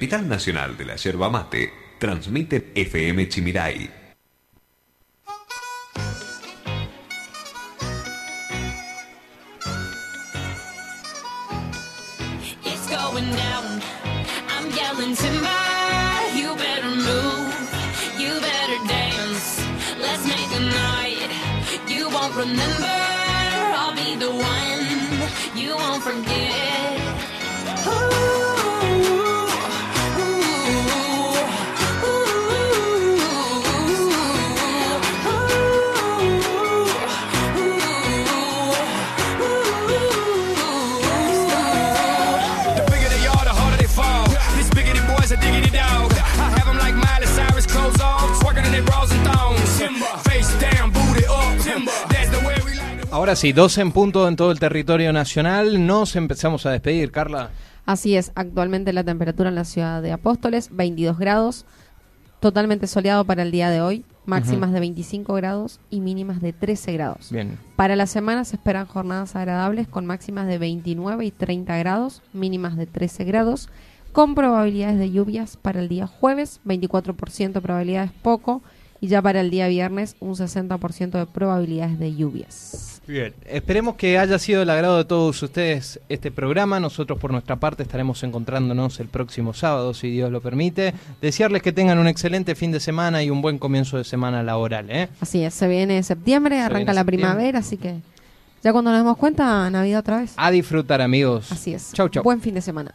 capital nacional de la yerba mate, transmite FM Chimirai. It's going down. I'm yelling timber. You better move. You better dance. Let's make a night. You won't remember. I'll be the one. You won't forget. Ahora sí, 12 en punto en todo el territorio nacional. Nos empezamos a despedir, Carla. Así es, actualmente la temperatura en la ciudad de Apóstoles, 22 grados, totalmente soleado para el día de hoy, máximas de 25 grados y mínimas de 13 grados. Bien. Para la semana se esperan jornadas agradables con máximas de 29 y 30 grados, mínimas de 13 grados, con probabilidades de lluvias para el día jueves, 24% probabilidades poco, y ya para el día viernes un 60% de probabilidades de lluvias. Bien. Esperemos que haya sido el agrado de todos ustedes este programa. Nosotros por nuestra parte estaremos encontrándonos el próximo sábado, si Dios lo permite. Desearles que tengan un excelente fin de semana y un buen comienzo de semana laboral. ¿eh? Así es, se viene septiembre, Se arranca viene la septiembre. primavera, así que ya cuando nos demos cuenta, Navidad otra vez. A disfrutar, amigos. Así es. Chau, chau. Buen fin de semana.